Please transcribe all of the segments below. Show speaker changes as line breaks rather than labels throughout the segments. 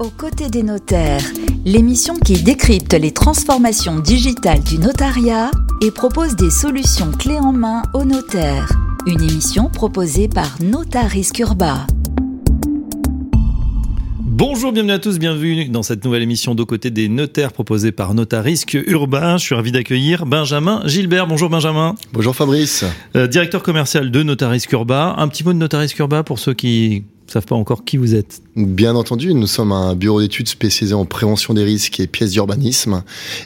Aux côtés des notaires, l'émission qui décrypte les transformations digitales du notariat et propose des solutions clés en main aux notaires. Une émission proposée par Notarisque Urba.
Bonjour, bienvenue à tous, bienvenue dans cette nouvelle émission d'aux côtés des notaires proposée par Notarisque Urbain. Je suis ravi d'accueillir Benjamin Gilbert. Bonjour Benjamin.
Bonjour Fabrice.
Euh, directeur commercial de Notarisque Urbain. Un petit mot de Notarisque Urbain pour ceux qui ne savent pas encore qui vous êtes.
Bien entendu, nous sommes un bureau d'études spécialisé en prévention des risques et pièces d'urbanisme.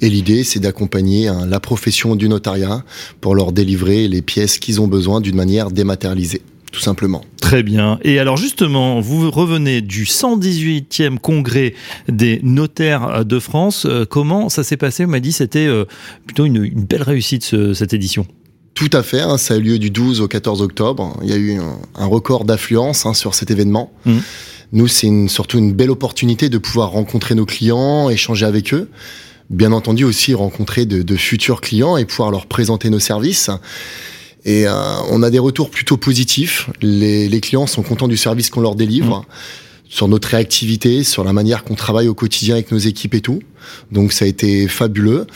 Et l'idée, c'est d'accompagner hein, la profession du notariat pour leur délivrer les pièces qu'ils ont besoin d'une manière dématérialisée simplement.
Très bien. Et alors justement, vous revenez du 118e congrès des notaires de France. Euh, comment ça s'est passé? On m'a dit c'était euh, plutôt une, belle réussite cette édition.
Tout à fait, hein. ça a eu lieu du 12 au 14 octobre. Il y a eu un, record d'affluence hein, sur cet événement. Mmh. Nous, c'est surtout une belle opportunité de pouvoir rencontrer nos clients, échanger avec eux. Bien entendu aussi rencontrer de, de futurs clients et pouvoir leur présenter nos services. Et euh, on a des retours plutôt positifs. Les, les, clients sont contents du service qu'on leur délivre. Mmh. sur notre réactivité, sur la manière qu'on travaille au quotidien avec nos équipes et tout. Donc ça a été fabuleux.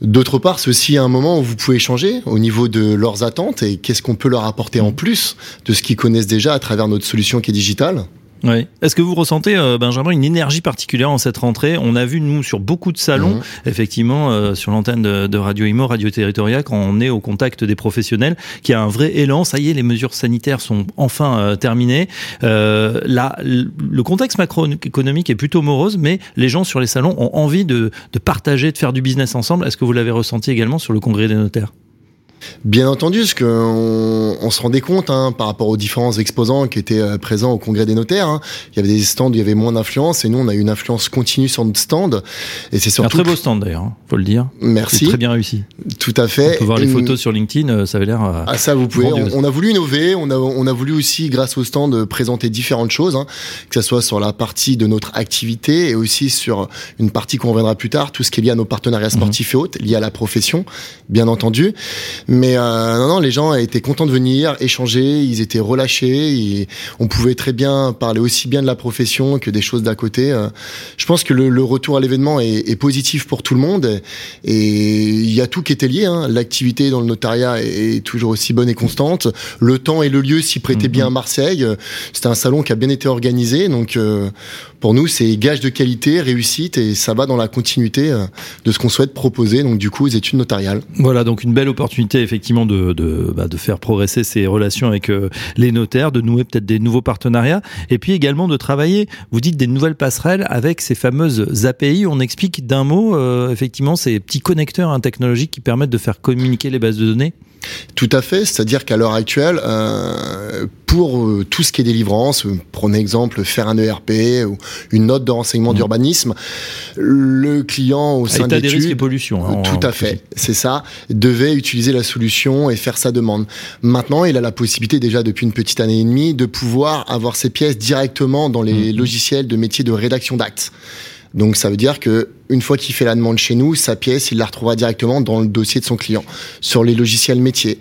D'autre part, c'est aussi un moment où vous pouvez échanger au niveau de leurs attentes et qu'est-ce qu'on peut leur apporter en mmh. plus de ce qu'ils connaissent déjà à travers notre solution qui est digitale.
Oui. Est-ce que vous ressentez, euh, Benjamin, une énergie particulière en cette rentrée? On a vu, nous, sur beaucoup de salons, mhm. effectivement, euh, sur l'antenne de, Radio Imo, Radio Territoria, quand on est au contact des professionnels, qu'il y a un vrai élan. Ça y est, les mesures sanitaires sont enfin euh, terminées. là, le contexte macroéconomique est plutôt morose, mais les gens sur les salons ont envie de, de partager, de faire du business ensemble. Est-ce que vous l'avez ressenti également sur le congrès des notaires?
Bien entendu, parce qu'on on se rendait compte hein, par rapport aux différents exposants qui étaient euh, présents au congrès des notaires. Hein. Il y avait des stands où il y avait moins d'influence et nous on a eu une influence continue sur notre stand.
Et c'est surtout un très beau stand d'ailleurs, hein, faut le dire.
Merci.
Très bien réussi.
Tout à fait.
On peut voir les photos sur LinkedIn, euh, ça avait l'air. Euh,
ah ça vous pouvez. On, a voulu innover, on a on a voulu aussi grâce au stand présenter différentes choses, hein, que ce soit sur la partie de notre activité et aussi sur une partie qu'on reviendra plus tard, tout ce qui est lié à nos partenariats mhm. sportifs et autres, lié à la profession, bien entendu. Mais euh, non, non, les gens étaient contents de venir, échanger, ils étaient relâchés, et on pouvait très bien parler aussi bien de la profession que des choses d'à côté. Euh, je pense que le, le retour à l'événement est, est, positif pour tout le monde, et il y a tout qui était lié. Hein. L'activité dans le notariat est, toujours aussi bonne et constante. Le temps et le lieu s'y prêtaient bien à mhm. Marseille. C'était un salon qui a bien été organisé, donc euh, pour nous, c'est gage de qualité, réussite, et ça va dans la continuité de ce qu'on souhaite proposer, donc du coup, aux études notariales.
Voilà, donc une belle opportunité effectivement de, de, bah, faire progresser ces relations avec euh, les notaires, de nouer peut-être des nouveaux partenariats, et puis également de travailler, vous dites, des nouvelles passerelles avec ces fameuses API. On explique d'un mot, euh, effectivement, ces petits connecteurs hein, technologiques qui permettent de faire communiquer les bases de données
tout à fait, c'est-à-dire qu'à l'heure actuelle, euh, pour euh, tout ce qui est délivrance, euh, prenez exemple faire un ERP ou une note de renseignement mmh. d'urbanisme, le client au sein
de des risques et pollution.
Hein, tout à fait, c'est ça, devait utiliser la solution et faire sa demande. Maintenant, il a la possibilité déjà depuis une petite année et demie de pouvoir avoir ses pièces directement dans les mmh. logiciels de métier de rédaction d'actes. Donc ça veut dire que une fois qu'il fait la demande chez nous, sa pièce, il la retrouvera directement dans le dossier de son client, sur les logiciels métiers.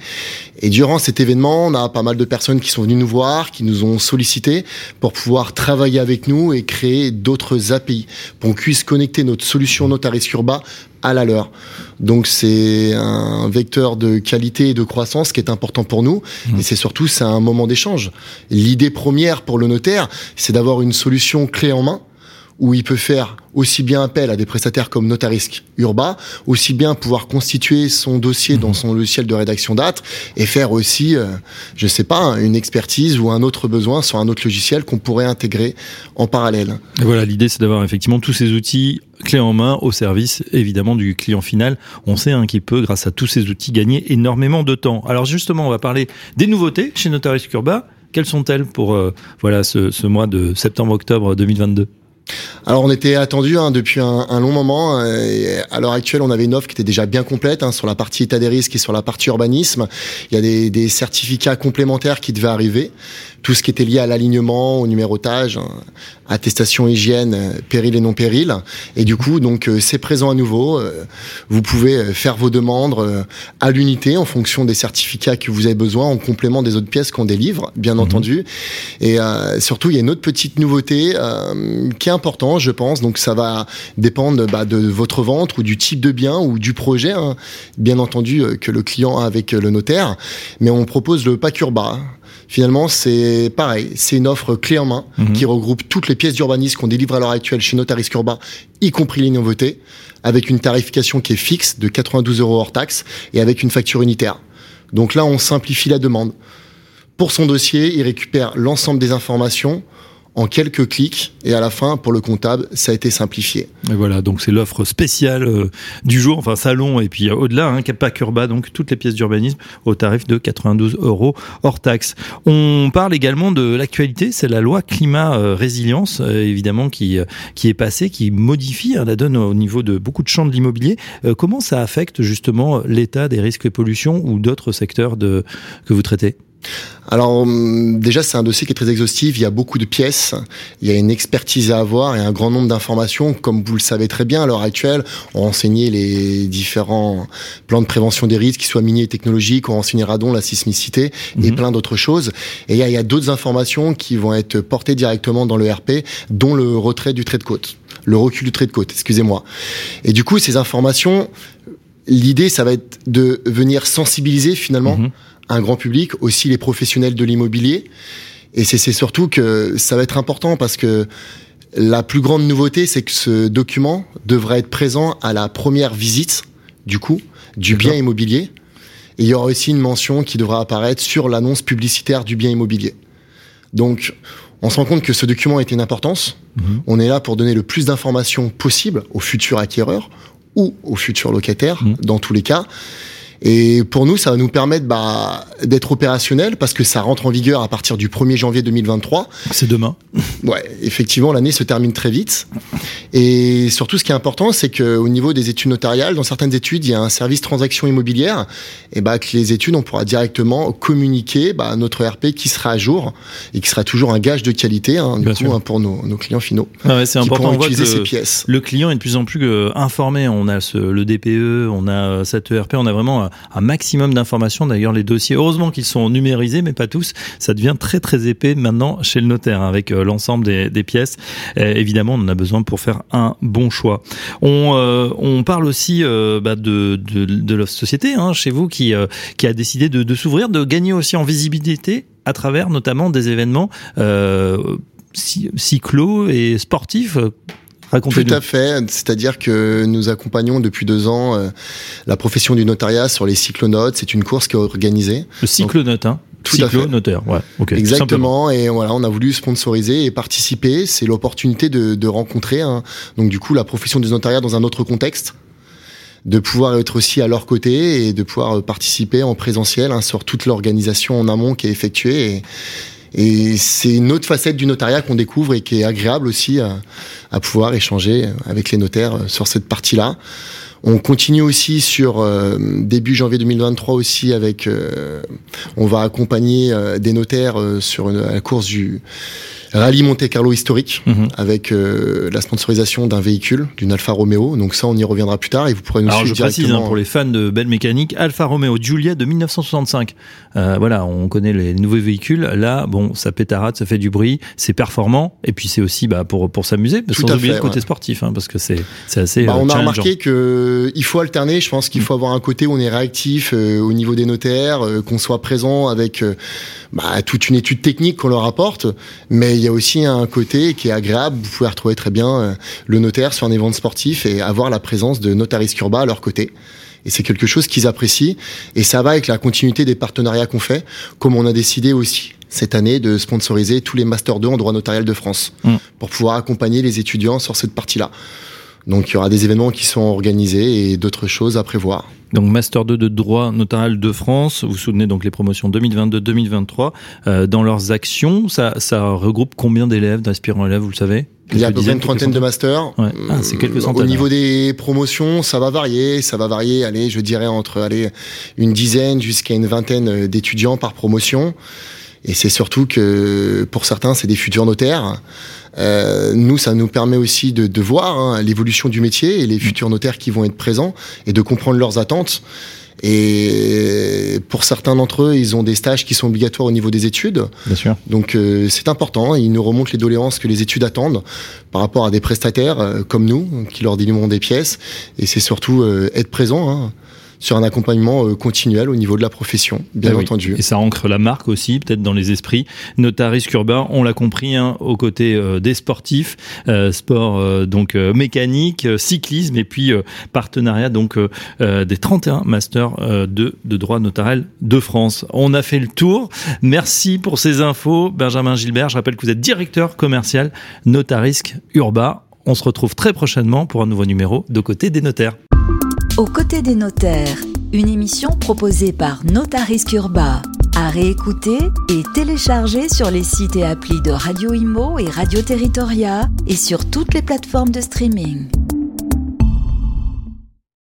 Et durant cet événement, on a pas mal de personnes qui sont venues nous voir, qui nous ont sollicité pour pouvoir travailler avec nous et créer d'autres API, pour qu'on puisse connecter notre solution Notaris Urba à la leur. Donc c'est un vecteur de qualité et de croissance qui est important pour nous. Mmh. Et c'est surtout, c'est un moment d'échange. L'idée première pour le notaire, c'est d'avoir une solution clé en main où il peut faire aussi bien appel à des prestataires comme Notarisk Urba, aussi bien pouvoir constituer son dossier dans mhm. son logiciel de rédaction date et faire aussi, euh, je sais pas, hein, une expertise ou un autre besoin sur un autre logiciel qu'on pourrait intégrer en parallèle.
Et voilà, l'idée c'est d'avoir effectivement tous ces outils clés en main au service évidemment du client final. On sait hein, qu'il peut, grâce à tous ces outils, gagner énormément de temps. Alors justement, on va parler des nouveautés chez Notarisk Urba. Quelles sont-elles pour euh, voilà ce, ce mois de septembre-octobre 2022
alors on était attendu hein, depuis un, long moment. Euh, et à l'heure actuelle, on avait une offre qui était déjà bien complète hein, sur la partie état des risques et sur la partie urbanisme. Il y a des, des certificats complémentaires qui devaient arriver tout ce qui était lié à l'alignement, au numérotage, hein, attestation hygiène, euh, péril et non péril. Et du coup, donc euh, c'est présent à nouveau. Euh, vous pouvez faire vos demandes à l'unité en fonction des certificats que vous avez besoin, en complément des autres pièces qu'on délivre, bien mhm. entendu. Et surtout, il y a une autre petite nouveauté qui est Exactement, je pense. Donc ça va dépendre bah, de votre vente ou du type de bien ou du projet, hein. bien entendu, euh, que le client a avec le notaire. Mais on propose le pack urbain. Finalement, c'est pareil, c'est une offre clé en main
Mhm.
qui regroupe toutes les pièces d'urbanisme qu'on délivre à l'heure actuelle chez Notaris Urbain, y compris les nouveautés, avec une tarification qui est fixe de 92 euros hors taxe et avec une facture unitaire. Donc là, on simplifie la demande. Pour son dossier, il récupère l'ensemble des informations en quelques clics et à la fin, pour le comptable, ça a été simplifié.
Et voilà, donc c'est l'offre spéciale euh, du jour, enfin salon et puis euh, au-delà, hein, Pack Urba, donc toutes les pièces d'urbanisme au tarif de 92 euros hors taxe. On parle également de l'actualité, c'est la loi climat euh, résilience, évidemment, qui qui est passée, qui modifie hein, la donne au niveau de beaucoup de champs de l'immobilier. Comment ça affecte justement l'état des risques et pollution ou d'autres secteurs de que vous traitez?
Alors hum, déjà c'est un dossier qui est très exhaustif, il y a beaucoup de pièces, il y a une expertise à avoir et un grand nombre d'informations. Comme vous le savez très bien, à l'heure actuelle, on renseignait les différents plans de prévention des risques, qu'ils soient miniers et technologiques, on renseignait radon, la sismicité et
Mhm.
plein d'autres choses. Et il y a, il y a d'autres informations qui vont être portées directement dans le RP, dont le retrait du trait de côte, le recul du trait de côte, excusez-moi. Et du coup, ces informations, l'idée, ça va être de venir sensibiliser finalement
Mhm.
Un grand public, aussi les professionnels de l'immobilier. Et c'est surtout que ça va être important parce que la plus grande nouveauté, c'est que ce document devra être présent à la première visite, du coup, du bien immobilier. Et il y aura aussi une mention qui devra apparaître sur l'annonce publicitaire du bien immobilier. Donc, on se rend compte que ce document est une importance.
Mhm.
On est là pour donner le plus d'informations possible aux futurs acquéreurs ou aux futurs locataires,
Mhm.
dans tous les cas. Et pour nous, ça va nous permettre bah, d'être opérationnel parce que ça rentre en vigueur à partir du 1er janvier 2023.
C'est demain.
Ouais, effectivement, l'année se termine très vite. Et surtout, ce qui est important, c'est qu'au niveau des études notariales, dans certaines études, il y a un service transaction immobilière. Et bah, que les études, on pourra directement communiquer bah, notre RP qui sera à jour et qui sera toujours un gage de qualité hein, du coup, hein, pour nos, nos clients finaux
Ah ouais, c'est important. On voit
utiliser
que-
ces pièces.
Le client est de plus en plus euh, informé. On a ce, le DPE, on a euh, cette ERP, on a vraiment un, maximum d'informations. D'ailleurs, les dossiers, heureusement qu'ils sont numérisés, mais pas tous. Ça devient très très épais maintenant chez le notaire hein, avec euh, l'ensemble des, pièces. Euh, évidemment, on en a besoin pour faire un bon choix. On, euh, parle aussi bah, de, de, de la société hein, chez vous qui, qui a décidé de, de s'ouvrir, de gagner aussi en visibilité à travers notamment des événements cy- cyclo et sportifs. Racontez-nous.
Tout à fait. C'est-à-dire que nous accompagnons depuis deux ans euh, la profession du notariat sur les cyclonotes. C'est une course qui est organisée.
Le cyclonote, hein.
Tout à fait.
Cyclonotaire, ouais. Ok. tout simplement.
Exactement. Et voilà, on a voulu sponsoriser et participer. C'est l'opportunité de, de rencontrer, hein, donc du coup, la profession du notariat dans un autre contexte, de pouvoir être aussi à leur côté et de pouvoir euh, participer en présentiel hein, sur toute l'organisation en amont qui est effectuée. Et, et c'est une autre facette du notariat qu'on découvre et qui est agréable aussi à, à pouvoir échanger avec les notaires sur cette partie-là. On continue aussi sur euh, début janvier 2023 aussi avec euh, on va accompagner euh, des notaires euh, sur une, la course du rallye Monte Carlo historique
Mhm.
avec euh, la sponsorisation d'un véhicule d'une Alfa Romeo. Donc ça on y reviendra plus tard et vous pourrez nous
Alors je
suivre
précise hein, pour les fans de belle mécanique, Alfa Romeo Giulia de 1965. Euh, voilà, on connaît les nouveaux véhicules. Là, bon, ça pétarade, ça fait du bruit, c'est performant, et puis c'est aussi bah, pour pour s'amuser, sans
à
oublier
fait,
le côté
ouais.
sportif, hein, parce que c'est c'est assez.
Bah,
euh,
on a remarqué que il faut alterner. Je pense qu'il
Mm.
faut avoir un côté où on est réactif euh, au niveau des notaires, qu'on soit présent avec bah, toute une étude technique qu'on leur apporte. Mais y a aussi un côté qui est agréable. Vous pouvez retrouver très bien euh, le notaire sur un événement sportif et avoir la présence de Notaris Curba à leur côté. Et c'est quelque chose qu'ils apprécient. Et ça va avec la continuité des partenariats qu'on fait, comme on a décidé aussi cette année de sponsoriser tous les Master 2 en droit notarial de France
Mm.
pour pouvoir accompagner les étudiants sur cette partie-là. Donc il y aura des événements qui sont organisés et d'autres choses à prévoir.
Donc Master 2 de droit notarial de France, vous soutenez donc les promotions 2022-2023 euh, dans leurs actions. Ça, ça regroupe combien d'élèves, d'aspirants élèves, vous le savez?
Il y a à peu
Quelques
près une trentaine de masters.
Ouais. Ah, c'est quelques centaines,
Au niveau des promotions, ça va varier. Ça va varier, allez, je dirais entre allez, une dizaine jusqu'à une vingtaine euh, d'étudiants par promotion. Et c'est surtout que pour certains, c'est des futurs notaires. Euh, nous, ça nous permet aussi de, de voir hein, l'évolution du métier et les futurs notaires qui vont être présents et de comprendre leurs attentes. Et pour certains d'entre eux, ils ont des stages qui sont obligatoires au niveau des études.
Bien sûr.
Donc euh, c'est important. Ils nous remontent les doléances que les études attendent par rapport à des prestataires euh, comme nous qui leur délivrons des pièces. Et c'est surtout euh, être présent. Hein sur un accompagnement euh, continuel au niveau de la profession, bien ah entendu.
Et ça ancre la marque aussi, peut-être dans les esprits. Notaris urbain, on l'a compris, hein, aux côtés euh, des sportifs, euh, sport donc mécanique, cyclisme et puis partenariat donc des 31 masters de, de droit notarial de France. On a fait le tour. Merci pour ces infos, Benjamin Gilbert. Je rappelle que vous êtes directeur commercial Notarisque Urba. On se retrouve très prochainement pour un nouveau numéro de côté des notaires.
Aux côtés des notaires, une émission proposée par Notaris Urba, à réécouter et télécharger sur les sites et applis de Radio Imo et Radio Territoria et sur toutes les plateformes de streaming.